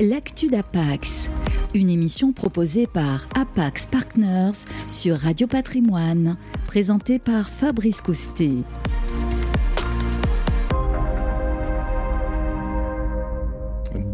L'actu d'Apax, une émission proposée par Apax Partners sur Radio Patrimoine, présentée par Fabrice Coustet.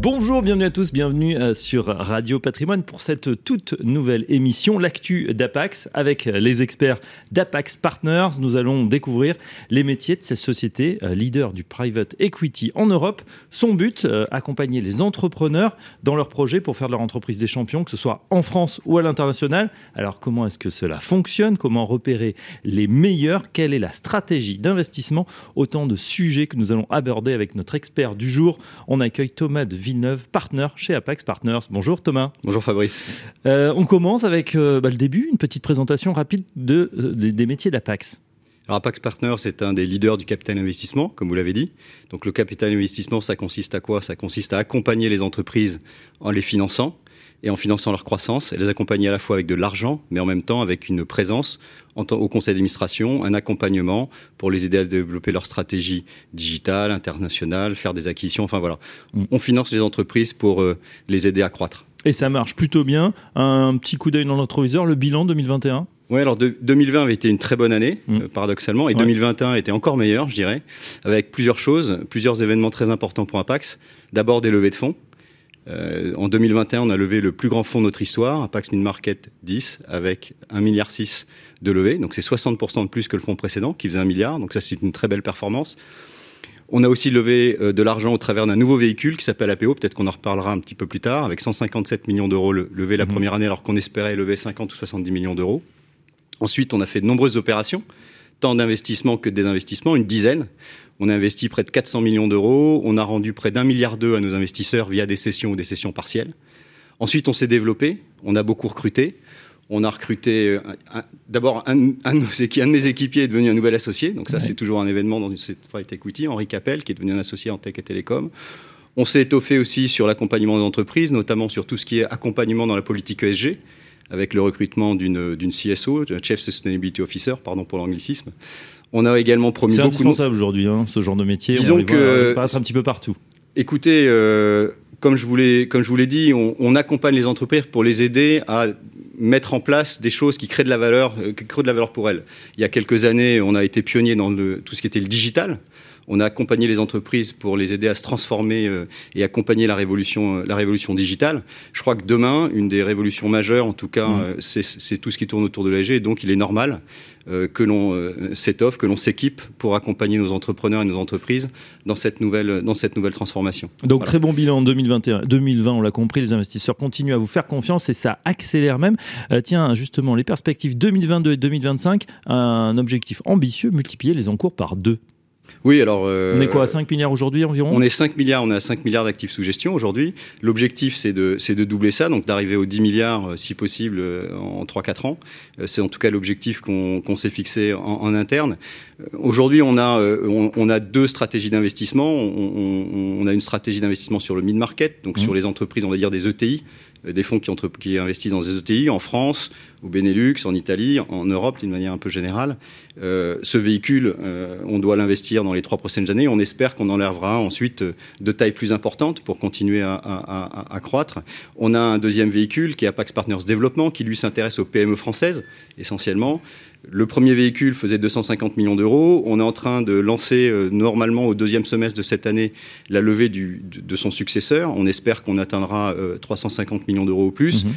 Bonjour, bienvenue à tous, bienvenue euh, sur Radio Patrimoine pour cette toute nouvelle émission, l'actu d'Apax, avec les experts d'Apax Partners. Nous allons découvrir les métiers de cette société, euh, leader du private equity en Europe. Son but, euh, accompagner les entrepreneurs dans leurs projets pour faire de leur entreprise des champions, que ce soit en France ou à l'international. Alors comment est-ce que cela fonctionne? Comment repérer les meilleurs? Quelle est la stratégie d'investissement? Autant de sujets que nous allons aborder avec notre expert du jour. On accueille Thomas de Villeneuve, partner chez Apex Partners. Bonjour Thomas. Bonjour Fabrice. Euh, on commence avec euh, bah, le début, une petite présentation rapide de, euh, des, des, métiers d'Apax. Alors Apax Partners est un des leaders du capital investissement, comme vous l'avez dit. Donc le capital investissement, ça consiste à quoi? Ça consiste à accompagner les entreprises en les finançant et en finançant leur croissance, et les accompagner à la fois avec de l'argent, mais en même temps avec une présence au conseil d'administration, un accompagnement pour les aider à développer leur stratégie digitale, internationale, faire des acquisitions, enfin voilà. Mm. On finance les entreprises pour euh, les aider à croître. Et ça marche plutôt bien. Un petit coup d'œil dans notre viseur, le bilan 2021 oui, alors de, 2020 avait été une très bonne année, mm. euh, paradoxalement, et ouais. 2021 était encore meilleur, je dirais, avec plusieurs choses, plusieurs événements très importants pour Apax. D'abord des levées de fonds, euh, en 2021, on a levé le plus grand fonds de notre histoire, Apax Mid Market 10, avec 1,6 milliard de levée. Donc c'est 60% de plus que le fonds précédent, qui faisait 1 milliard. Donc ça, c'est une très belle performance. On a aussi levé euh, de l'argent au travers d'un nouveau véhicule qui s'appelle APO, peut-être qu'on en reparlera un petit peu plus tard, avec 157 millions d'euros levés la mmh. première année, alors qu'on espérait lever 50 ou 70 millions d'euros. Ensuite, on a fait de nombreuses opérations, tant d'investissements que de désinvestissements, une dizaine. On a investi près de 400 millions d'euros. On a rendu près d'un milliard d'euros à nos investisseurs via des sessions ou des sessions partielles. Ensuite, on s'est développé. On a beaucoup recruté. On a recruté d'abord un, un, de mes équipiers est devenu un nouvel associé. Donc ça, ouais. c'est toujours un événement dans une société private equity. Henri Capel, qui est devenu un associé en tech et télécom. On s'est étoffé aussi sur l'accompagnement des entreprises, notamment sur tout ce qui est accompagnement dans la politique ESG avec le recrutement d'une CSO, Chief Sustainability Officer, pardon pour l'anglicisme. On a également promis beaucoup. C'est indispensable aujourd'hui, hein, ce genre de métier. Disons on que voit, passe un petit peu partout. Écoutez, euh, comme je vous l'ai comme je vous l'ai dit, on, on, accompagne les entreprises pour les aider à mettre en place des choses qui créent de la valeur, euh, qui créent de la valeur pour elles. Il y a quelques années, on a été pionnier dans le, tout ce qui était le digital. On a accompagné les entreprises pour les aider à se transformer euh, et accompagner la révolution, euh, la révolution digitale. Je crois que demain, une des révolutions majeures, en tout cas, mmh. euh, c'est tout ce qui tourne autour de l'AG. Et donc, il est normal que l'on s'étoffe, que l'on s'équipe pour accompagner nos entrepreneurs et nos entreprises dans cette nouvelle, dans cette nouvelle transformation. Donc, voilà. très bon bilan en 2021. 2020, on l'a compris, les investisseurs continuent à vous faire confiance et ça accélère même. Euh, tiens, justement, les perspectives 2022 et 2025, un objectif ambitieux, multiplier les encours par deux. Oui, alors. Euh, on est quoi à 5 milliards aujourd'hui environ? On est 5 milliards, on est à 5 milliards d'actifs sous gestion aujourd'hui. L'objectif, c'est de, de doubler ça, donc d'arriver aux 10 milliards, si possible, en 3-4 ans. C'est en tout cas l'objectif qu'on qu s'est fixé en, en, interne. Aujourd'hui, on, a, on, on, a deux stratégies d'investissement. On, on, a une stratégie d'investissement sur le mid-market, donc mmh. sur les entreprises, on va dire des ETI, des fonds qui, entre, qui, investissent dans des ETI en France, au Benelux, en Italie, en Europe d'une manière un peu générale. Euh, ce véhicule, euh, on doit l'investir dans les trois prochaines années. On espère qu'on enlèvera ensuite de taille plus importante pour continuer à, à, à, à, croître. On a un deuxième véhicule qui est Apax Partners Développement, qui lui s'intéresse aux PME françaises essentiellement. Le premier véhicule faisait 250 millions d'euros. On est en train de lancer euh, normalement au deuxième semestre de cette année la levée du, de, de, son successeur. On espère qu'on atteindra euh, 350 millions d'euros au plus. Mmh.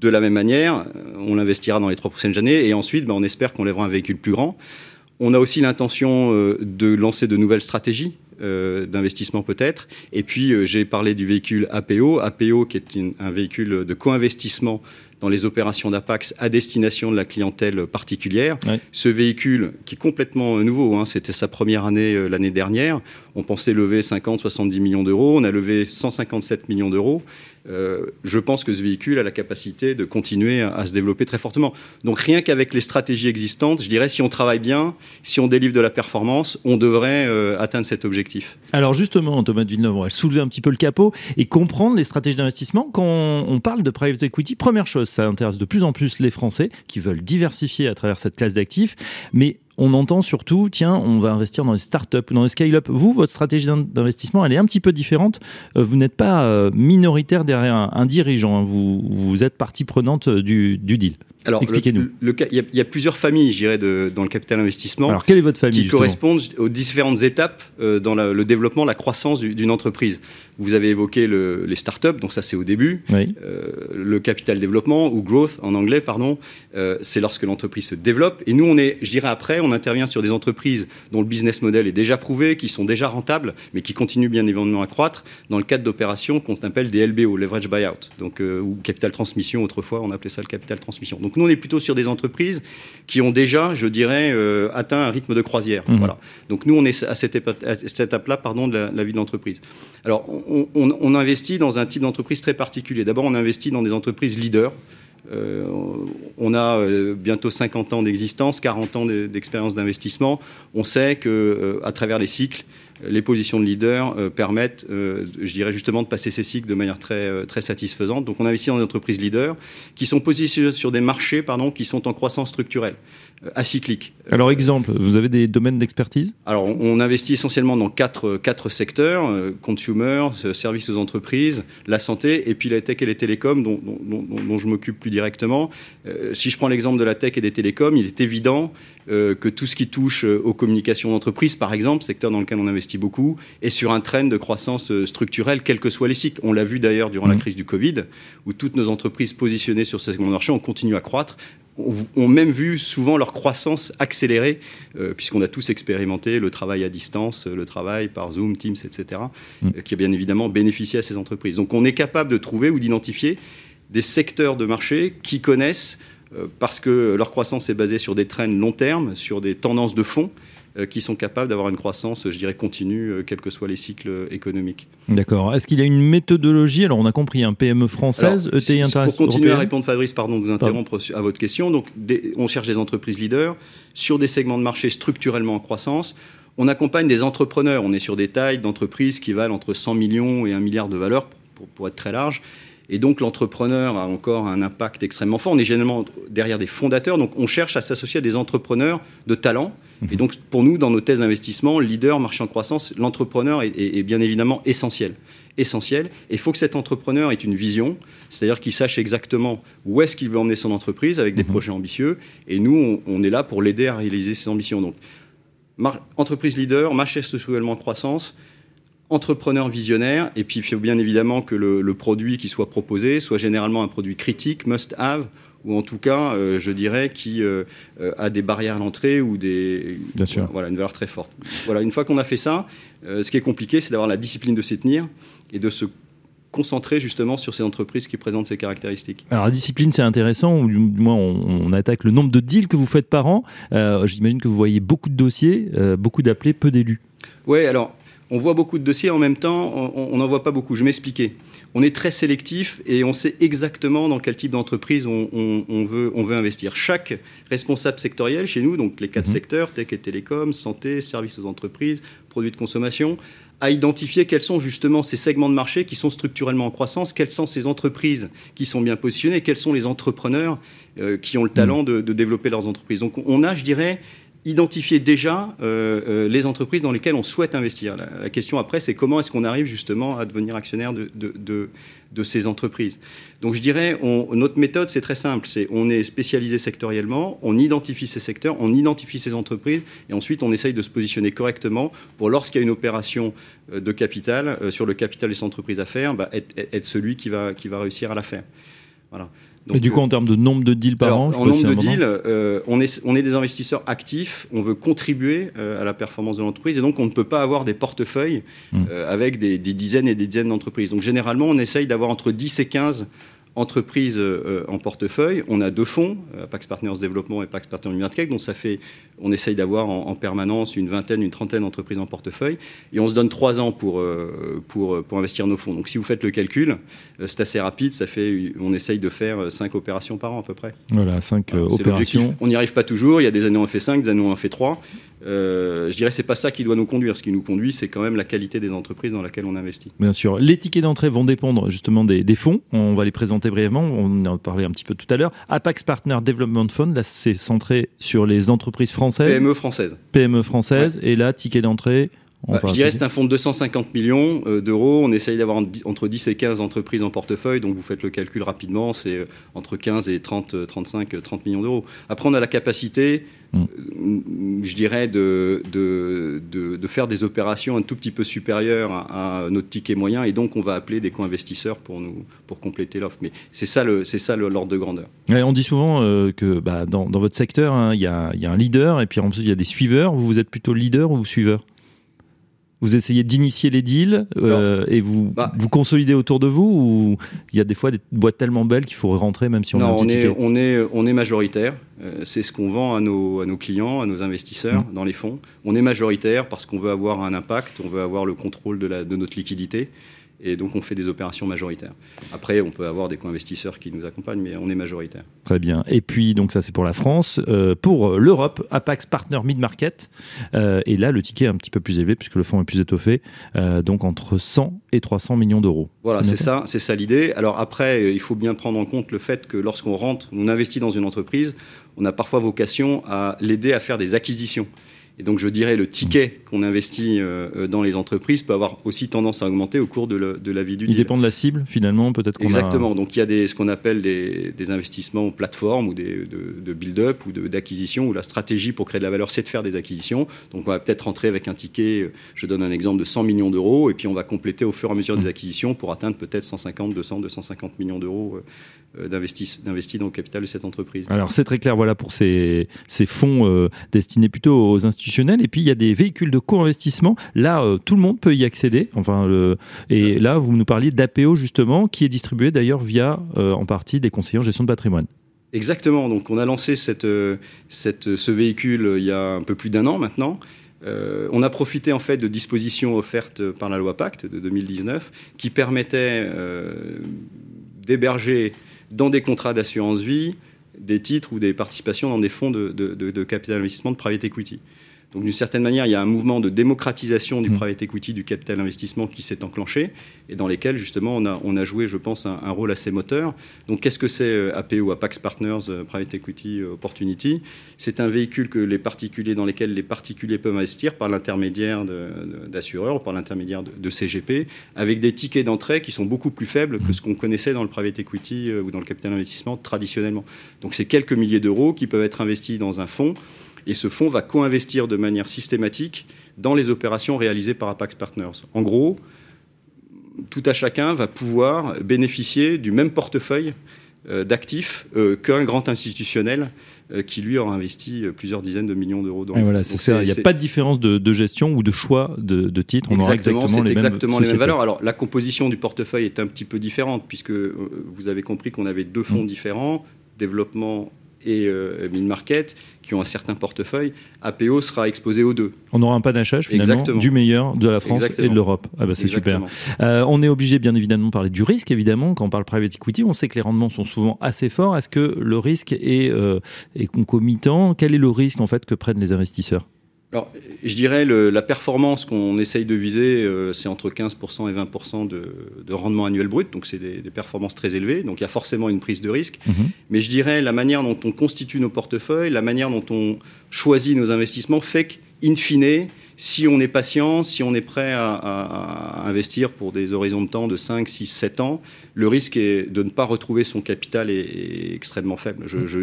De la même manière, on l'investira dans les trois prochaines années et ensuite, ben, on espère qu'on lèvera un véhicule plus grand. On a aussi l'intention euh, de lancer de nouvelles stratégies euh, d'investissement peut-être. Et puis, euh, j'ai parlé du véhicule APO. APO, qui est une, un véhicule de co-investissement dans les opérations d'Apax à destination de la clientèle particulière. Ouais. Ce véhicule, qui est complètement nouveau, hein, c'était sa première année euh, l'année dernière, on pensait lever 50, 70 millions d'euros, on a levé 157 millions d'euros. Euh, je pense que ce véhicule a la capacité de continuer à, à se développer très fortement. Donc rien qu'avec les stratégies existantes, je dirais, si on travaille bien, si on délivre de la performance, on devrait euh, atteindre cet objectif. Alors justement, Thomas de Villeneuve, on va soulever un petit peu le capot et comprendre les stratégies d'investissement. Quand on parle de private equity, première chose, ça intéresse de plus en plus les Français qui veulent diversifier à travers cette classe d'actifs, mais on entend surtout, tiens, on va investir dans les startups ou dans les scale-up. Vous, votre stratégie d'investissement, elle est un petit peu différente. vous n'êtes pas minoritaire derrière un, dirigeant. Hein. Vous, vous êtes partie prenante du, du deal. Alors, expliquez-nous. Il y, a plusieurs familles, je dirais, dans le capital investissement. Alors, quelle est votre famille Qui correspondent aux différentes étapes euh, dans le développement, la croissance d'une entreprise. Vous avez évoqué le, les startups, donc ça c'est au début. Oui. Euh, le capital développement ou growth en anglais, pardon, euh, c'est lorsque l'entreprise se développe. Et nous, on est, je dirais après, on intervient sur des entreprises dont le business model est déjà prouvé, qui sont déjà rentables, mais qui continuent bien évidemment à croître dans le cadre d'opérations qu'on appelle des LBO, leverage buyout, donc ou capital transmission. Autrefois, on appelait ça le capital transmission. Donc nous, on est plutôt sur des entreprises qui ont déjà, je dirais, euh, atteint un rythme de croisière. Mmh. Voilà. Donc nous, on est à cette, étape-là, pardon, de la, vie de l'entreprise. Alors, on, investit dans un type d'entreprise très particulier. D'abord, on investit dans des entreprises leaders. Euh, on a euh, bientôt 50 ans d'existence, 40 ans d'expérience d'investissement. On sait que, à travers les cycles, les positions de leader euh, permettent, euh, je dirais justement, de passer ces cycles de manière très, euh, très satisfaisante. Donc on investit dans des entreprises leaders qui sont positionnées sur des marchés pardon, qui sont en croissance structurelle, acyclique. Alors exemple, vous avez des domaines d'expertise? Alors on, investit essentiellement dans quatre, quatre secteurs, consumer, services aux entreprises, la santé et puis la tech et les télécoms dont, dont, dont je m'occupe plus directement. si je prends l'exemple de la tech et des télécoms, il est évident que tout ce qui touche aux communications d'entreprise, par exemple, secteur dans lequel on investit beaucoup, et sur un train de croissance euh, structurelle, quels que soient les cycles. On l'a vu d'ailleurs durant la mmh. crise du Covid, où toutes nos entreprises positionnées sur ce segment de marché ont continué à croître, ont même vu souvent leur croissance accélérer, euh, puisqu'on a tous expérimenté le travail à distance, le travail par Zoom, Teams, etc., mmh. euh, qui a bien évidemment bénéficié à ces entreprises. Donc on est capable de trouver ou d'identifier des secteurs de marché qui connaissent, parce que leur croissance est basée sur des trends long terme, sur des tendances de fond, euh, qui sont capables d'avoir une croissance, je dirais, continue, euh, quels que soient les cycles économiques. D'accord. Est-ce qu'il y a une méthodologie Alors, on a compris, un PME française, ETI internationale Pour continuer à répondre, Fabrice, pardon de vous interrompre à votre question. Donc, on cherche des entreprises leaders sur des segments de marché structurellement en croissance. On accompagne des entrepreneurs. On est sur des tailles d'entreprises qui valent entre 100 millions et 1 milliard de valeur, pour, pour être très large. Et donc l'entrepreneur a encore un impact extrêmement fort. On est généralement derrière des fondateurs, donc on cherche à s'associer à des entrepreneurs de talent. Et donc pour nous, dans nos thèses d'investissement, leader, marché en croissance, l'entrepreneur est, bien évidemment essentiel. Essentiel. Et il faut que cet entrepreneur ait une vision, c'est-à-dire qu'il sache exactement où est-ce qu'il veut emmener son entreprise avec des mhm. projets ambitieux. Et nous, on, est là pour l'aider à réaliser ses ambitions. Donc entreprise leader, marché structurellement en croissance, entrepreneur visionnaire, et puis il faut bien évidemment que le, produit qui soit proposé soit généralement un produit critique, must-have, ou en tout cas, euh, je dirais, qui euh, euh, a des barrières à l'entrée ou des, bien sûr. Voilà, une valeur très forte. Voilà, une fois qu'on a fait ça, ce qui est compliqué, c'est d'avoir la discipline de s'y tenir et de se concentrer justement sur ces entreprises qui présentent ces caractéristiques. Alors la discipline c'est intéressant, ou du moins on, on, attaque le nombre de deals que vous faites par an. J'imagine que vous voyez beaucoup de dossiers, beaucoup d'appelés, peu d'élus. Oui, alors on voit beaucoup de dossiers, en même temps, on n'en voit pas beaucoup. Je m'expliquais. On est très sélectif et on sait exactement dans quel type d'entreprise on, veut, on veut investir. Chaque responsable sectoriel chez nous, donc les quatre mhm. secteurs, tech et télécom, santé, services aux entreprises, produits de consommation, a identifié quels sont justement ces segments de marché qui sont structurellement en croissance, quelles sont ces entreprises qui sont bien positionnées, quels sont les entrepreneurs euh, qui ont le talent mhm. de, développer leurs entreprises. Donc on a, je dirais, identifier déjà euh, euh, les entreprises dans lesquelles on souhaite investir. La, question après, c'est comment est-ce qu'on arrive justement à devenir actionnaire de, ces entreprises. Donc je dirais, notre méthode, c'est très simple. On est spécialisé sectoriellement, on identifie ces secteurs, on identifie ces entreprises, et ensuite on essaye de se positionner correctement pour lorsqu'il y a une opération euh, de capital, sur le capital des entreprises à faire, bah, être, être, celui qui va, qui va réussir à la faire. Voilà et du coup, en termes de nombre de deals par an En nombre de deals, euh, on, est, on est des investisseurs actifs, on veut contribuer euh, à la performance de l'entreprise, et donc on ne peut pas avoir des portefeuilles hmm. euh, avec des, des, dizaines et des dizaines d'entreprises. Donc généralement, on essaye d'avoir entre 10 et 15 entreprises euh, en portefeuille. On a deux fonds, euh, Pax Partners Développement et Pax Partners Numertech, donc ça fait, on essaye d'avoir en, permanence une vingtaine, une trentaine d'entreprises en portefeuille, et on se donne trois ans pour, euh, pour, pour investir nos fonds. Donc si vous faites le calcul, c'est assez rapide, ça fait, on essaye de faire cinq opérations par an à peu près. Voilà, cinq opérations. On n'y arrive pas toujours, il y a des années où on fait cinq, des années où on en fait trois, euh, je dirais c'est pas ça qui doit nous conduire. Ce qui nous conduit, c'est quand même la qualité des entreprises dans laquelle on investit. Bien sûr. Les tickets d'entrée vont dépendre justement des, des, fonds. On va les présenter brièvement. On en a parlé un petit peu tout à l'heure. Apax Partner Development Fund, là, c'est centré sur les entreprises françaises. PME françaises. PME françaises. Ouais. Et là, ticket d'entrée bah, je dirais c'est un fonds de 250 millions euh, d'euros. On essaye d'avoir entre 10 et 15 entreprises en portefeuille, donc vous faites le calcul rapidement, c'est euh, entre 15 et 30, 35, 30 millions d'euros. Après, on a la capacité, mm. je dirais, de, de, de, de, faire des opérations un tout petit peu supérieures à, à notre ticket moyen, et donc on va appeler des co-investisseurs pour, nous, pour compléter l'offre. Mais c'est ça l'ordre de grandeur. Ouais, on dit souvent euh, que bah, dans, dans, votre secteur, hein, il hein, y, y, a un leader, et puis en plus il y a des suiveurs. Vous, vous êtes plutôt leader ou suiveur? Vous essayez d'initier les deals euh, et vous bah, vous consolidez autour de vous ou il y a des fois des boîtes tellement belles qu'il faut rentrer même si on non, a un petit on est, ticket on est on est majoritaire. Euh, c'est ce qu'on vend à nos, à nos clients, à nos investisseurs mmh. dans les fonds. On est majoritaire parce qu'on veut avoir un impact, on veut avoir le contrôle de, la, de notre liquidité. Et donc, on fait des opérations majoritaires. Après, on peut avoir des co-investisseurs qui nous accompagnent, mais on est majoritaire. Très bien. Et puis, donc ça, c'est pour la France. Euh, pour l'Europe, Apax Partner Mid Market. Euh, et là, le ticket est un petit peu plus élevé puisque le fonds est plus étoffé. Euh, donc, entre 100 et 300 millions d'euros. Voilà, c'est ça, c'est ça l'idée. Alors après, il faut bien prendre en compte le fait que lorsqu'on rentre, on investit dans une entreprise, on a parfois vocation à l'aider à faire des acquisitions. Et donc, je dirais, le ticket qu'on investit euh, dans les entreprises peut avoir aussi tendance à augmenter au cours de, le, de la vie du Il deal. dépend de la cible, finalement, peut-être Exactement. A... Donc, il y a des, ce qu'on appelle des, des, investissements plateformes ou des, de, de build-up ou d'acquisition où la stratégie pour créer de la valeur, c'est de faire des acquisitions. Donc, on va peut-être rentrer avec un ticket, je donne un exemple, de 100 millions d'euros et puis on va compléter au fur et à mesure des acquisitions pour atteindre peut-être 150, 200, 250 millions d'euros euh, d'investis dans le capital de cette entreprise. Alors, c'est très clair, voilà, pour ces, ces fonds euh, destinés plutôt aux institutions et puis il y a des véhicules de co-investissement. Là, euh, tout le monde peut y accéder. Enfin, le... et là, vous nous parliez d'APO justement, qui est distribué d'ailleurs via euh, en partie des conseillers en gestion de patrimoine. Exactement. Donc, on a lancé cette, cette, ce véhicule il y a un peu plus d'un an maintenant. Euh, on a profité en fait de dispositions offertes par la loi Pacte de 2019 qui permettaient euh, d'héberger dans des contrats d'assurance vie des titres ou des participations dans des fonds de, de, de, de capital investissement de private equity. Donc d'une certaine manière, il y a un mouvement de démocratisation du mmh. private equity, du capital investissement qui s'est enclenché et dans lesquels justement on a, on a joué, je pense, un, un rôle assez moteur. Donc qu'est-ce que c'est APO, Apax Partners Private Equity Opportunity? C'est un véhicule que les particuliers, dans lesquels les particuliers peuvent investir par l'intermédiaire d'assureurs, par l'intermédiaire de, de, CGP, avec des tickets d'entrée qui sont beaucoup plus faibles que ce qu'on connaissait dans le private equity ou dans le capital investissement traditionnellement. Donc c'est quelques milliers d'euros qui peuvent être investis dans un fonds et ce fonds va co-investir de manière systématique dans les opérations réalisées par Apax Partners. En gros, tout à chacun va pouvoir bénéficier du même portefeuille euh, d'actifs euh, qu'un grand institutionnel euh, qui lui aura investi plusieurs dizaines de millions d'euros dans. Voilà, Il n'y a pas de différence de, de, gestion ou de choix de, de titres. On exactement, aura exactement, les, exactement mêmes les mêmes valeurs. Alors la composition du portefeuille est un petit peu différente puisque vous avez compris qu'on avait deux fonds mmh. différents, développement et euh, mid-market qui ont un certain portefeuille, APO sera exposé aux deux. On aura un panachage finalement Exactement. du meilleur de la France Exactement. et de l'Europe. Ah bah c'est super. Euh, on est obligé bien évidemment de parler du risque évidemment quand on parle private equity. On sait que les rendements sont souvent assez forts. Est-ce que le risque est, euh, est concomitant? Quel est le risque en fait que prennent les investisseurs? Alors, je dirais le, la performance qu'on essaye de viser, euh, c'est entre 15% et 20% de, de, rendement annuel brut, donc c'est des, des, performances très élevées, donc il y a forcément une prise de risque. -hmm. Mais je dirais la manière dont on constitue nos portefeuilles, la manière dont on choisit nos investissements fait qu'in fine, si on est patient, si on est prêt à, à, à, investir pour des horizons de temps de 5, 6, 7 ans, le risque est de ne pas retrouver son capital est, est extrêmement faible. Je, je,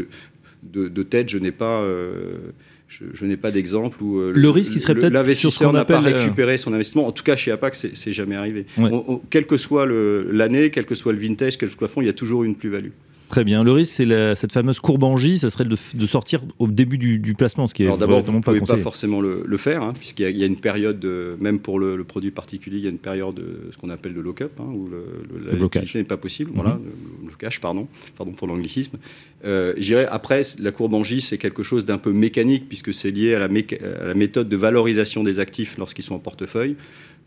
de, de, tête, je n'ai pas... Euh, je, je n'ai pas d'exemple où euh, le risque, serait peut-être l'investisseur n'a pas récupéré son investissement. En tout cas, chez APAC, c'est jamais arrivé. Ouais. On, on, quel que soit l'année, quel que soit le vintage, quel que soit le fond, il y a toujours une plus-value. Très bien. Le risque, c'est cette fameuse courbe en J, ça serait de, de, sortir au début du, du, placement, ce qui est Alors d'abord, vous ne pouvez pas, pas forcément le, le faire, hein, puisqu'il y, y, a une période, de, même pour le, le, produit particulier, il y a une période, de, ce qu'on appelle le lock-up, hein, où le, le blocage n'est pas possible. Mm -hmm. Voilà, le blocage, pardon, pardon pour l'anglicisme. Euh, J'irais après, la courbe en J, c'est quelque chose d'un peu mécanique, puisque c'est lié à la, à la méthode de valorisation des actifs lorsqu'ils sont en portefeuille.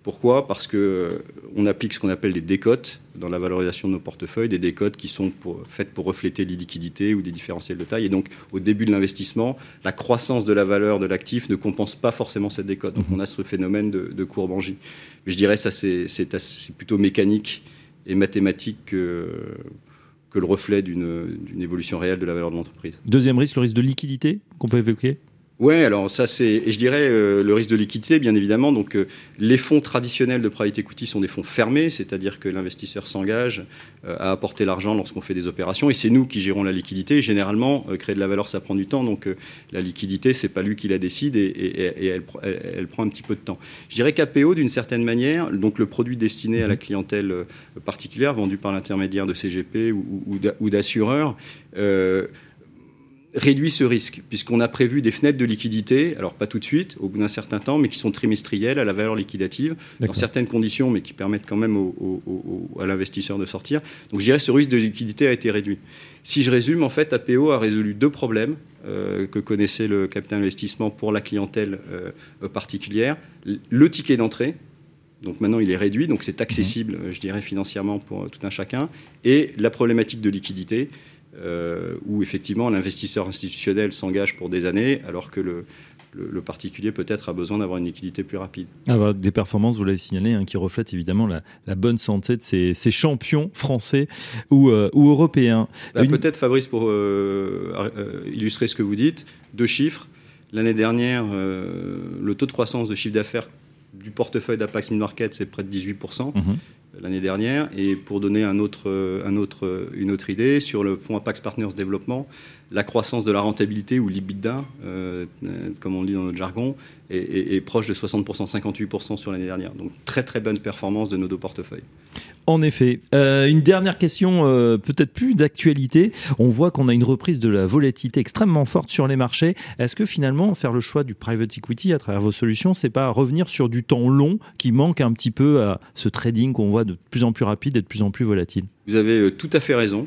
Pourquoi? Parce que on applique ce qu'on appelle des décotes dans la valorisation de nos portefeuilles, des décotes qui sont pour, faites pour refléter les liquidités ou des différentiels de taille. Et donc, au début de l'investissement, la croissance de la valeur de l'actif ne compense pas forcément cette décote. Donc, on a ce phénomène de, de courbe en J. Mais je dirais ça, c'est plutôt mécanique et mathématique que, que le reflet d'une évolution réelle de la valeur de l'entreprise. Deuxième risque, le risque de liquidité qu'on peut évoquer? Oui, alors ça c'est, et je dirais euh, le risque de liquidité, bien évidemment. Donc euh, les fonds traditionnels de private equity sont des fonds fermés, c'est-à-dire que l'investisseur s'engage euh, à apporter l'argent lorsqu'on fait des opérations, et c'est nous qui gérons la liquidité. généralement, créer de la valeur, ça prend du temps, donc la liquidité, c'est pas lui qui la décide, et, elle, elle, prend un petit peu de temps. Je dirais qu'APO, d'une certaine manière, donc le produit destiné à la clientèle particulière, vendu par l'intermédiaire de CGP ou, ou d'assureurs réduit ce risque, puisqu'on a prévu des fenêtres de liquidité, alors pas tout de suite, au bout d'un certain temps, mais qui sont trimestrielles à la valeur liquidative, dans certaines conditions, mais qui permettent quand même à l'investisseur de sortir. Donc je dirais que ce risque de liquidité a été réduit. Si je résume, en fait, APO a résolu deux problèmes euh, que connaissait le capital investissement pour la clientèle euh, particulière. Le ticket d'entrée, donc maintenant il est réduit, donc c'est accessible, mhm. je dirais, financièrement pour tout un chacun, et la problématique de liquidité euh, où effectivement l'investisseur institutionnel s'engage pour des années, alors que le, le, particulier peut-être a besoin d'avoir une liquidité plus rapide. Avoir des performances, vous l'avez signalé, hein, qui reflètent évidemment la, bonne santé de ces, champions français ou, euh, ou européens. Bah, peut-être Fabrice, pour euh, illustrer ce que vous dites, deux chiffres. L'année dernière, le taux de croissance de chiffre d'affaires du portefeuille d'Apax Mid Market, c'est près de 18% l'année dernière. Et pour donner un autre, un autre, une autre idée, sur le fonds Apax Partners Développement, la croissance de la rentabilité ou l'IBITDA, euh, comme on le dit dans notre jargon, est, proche de 60%, 58% sur l'année dernière. Donc très très bonne performance de nos deux portefeuilles. En effet. Euh, une dernière question, euh, peut-être plus d'actualité. On voit qu'on a une reprise de la volatilité extrêmement forte sur les marchés. Est-ce que finalement, faire le choix du private equity à travers vos solutions, c'est pas revenir sur du temps long qui manque un petit peu à ce trading qu'on voit de plus en plus rapide et de plus en plus volatile? Vous avez tout à fait raison.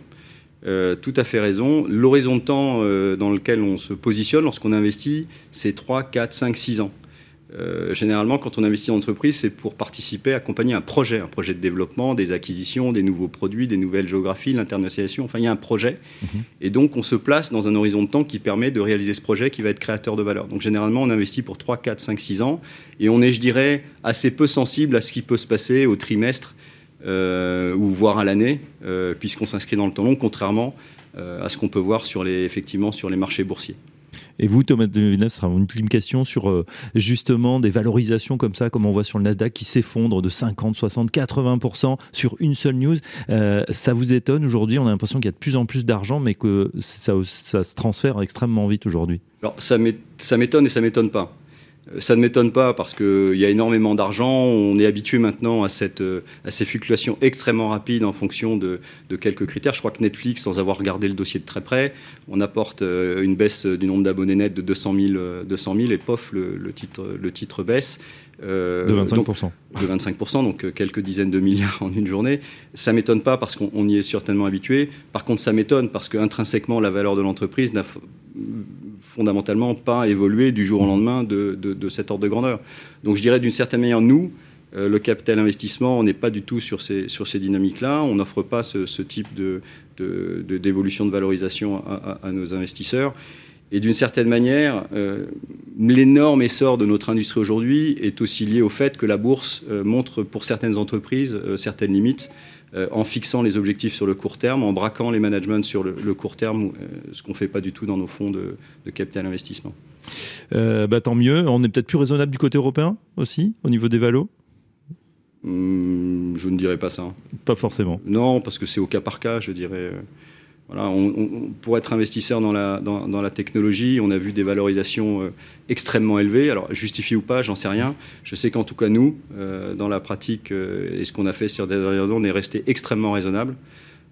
Euh, tout à fait raison. L'horizon de temps euh, dans lequel on se positionne lorsqu'on investit, c'est 3, 4, 5, 6 ans. Euh, généralement, quand on investit en entreprise, c'est pour participer, accompagner un projet, un projet de développement, des acquisitions, des nouveaux produits, des nouvelles géographies, l'internationalisation. Enfin, il y a un projet. Mhm. Et donc, on se place dans un horizon de temps qui permet de réaliser ce projet qui va être créateur de valeur. Donc, généralement, on investit pour 3, 4, 5, 6 ans. Et on est, je dirais, assez peu sensible à ce qui peut se passer au trimestre euh, ou voire à l'année, euh, puisqu'on s'inscrit dans le temps long, contrairement euh, à ce qu'on peut voir sur les, effectivement sur les marchés boursiers. Et vous, Thomas de Villeneuve, ce sera une ultime question sur justement des valorisations comme ça, comme on voit sur le Nasdaq, qui s'effondrent de 50, 60, 80% sur une seule news. ça vous étonne aujourd'hui On a l'impression qu'il y a de plus en plus d'argent, mais que ça, ça, se transfère extrêmement vite aujourd'hui. Alors ça m'étonne et ça m'étonne pas. Ça ne m'étonne pas parce qu'il y a énormément d'argent. On est habitué maintenant à, à ces fluctuations extrêmement rapides en fonction de, quelques critères. Je crois que Netflix, sans avoir regardé le dossier de très près, on apporte euh, une baisse du nombre d'abonnés nets de 200 000, 200 000 et pof, le titre baisse. Euh, de 25%. de 25%, donc euh, quelques dizaines de milliards en une journée. Ça ne m'étonne pas parce qu'on y est certainement habitué. Par contre, ça m'étonne parce qu'intrinsèquement, la valeur de l'entreprise n'a fondamentalement pas évolué du jour au lendemain de, de, cet ordre de grandeur. Donc je dirais d'une certaine manière, nous, euh, le capital investissement, on n'est pas du tout sur ces, sur ces dynamiques-là. On n'offre pas ce, ce type d'évolution de, de, valorisation à, à, nos investisseurs. Et d'une certaine manière, euh, l'énorme essor de notre industrie aujourd'hui est aussi lié au fait que la bourse euh, montre pour certaines entreprises certaines limites. Euh, en fixant les objectifs sur le court terme, en braquant les managements sur le, court terme, euh, ce qu'on ne fait pas du tout dans nos fonds de, capital investissement. Euh, bah, tant mieux. On est peut-être plus raisonnable du côté européen aussi, au niveau des valos? Hmm, Je ne dirais pas ça. Pas forcément. Non, parce que c'est au cas par cas, je dirais pour être investisseur dans la, dans, la, technologie, on a vu des valorisations euh, extrêmement élevées. Alors, justifié ou pas, j'en sais rien. Je sais qu'en tout cas, nous, euh, dans la pratique euh, et ce qu'on a fait sur des on est resté extrêmement raisonnable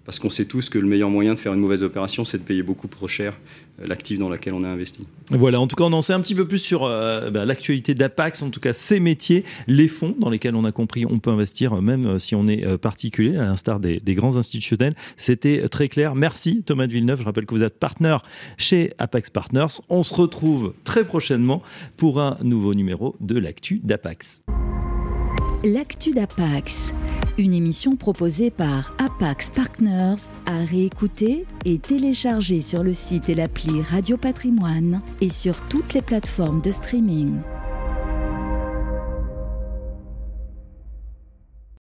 parce qu'on sait tous que le meilleur moyen de faire une mauvaise opération, c'est de payer beaucoup trop cher euh, l'actif dans lequel on a investi. Voilà, en tout cas, on en sait un petit peu plus sur euh, bah, l'actualité d'Apax, en tout cas ses métiers, les fonds dans lesquels on a compris on peut investir, même euh, si on est particulier, à l'instar des, des, grands institutionnels. C'était très clair. Merci Thomas de Villeneuve. Je rappelle que vous êtes partenaire chez Apax Partners. On se retrouve très prochainement pour un nouveau numéro de l'actu d'Apax. L'actu d'Apax, une émission proposée par Apax Partners à réécouter et télécharger sur le site et l'appli Radio Patrimoine et sur toutes les plateformes de streaming.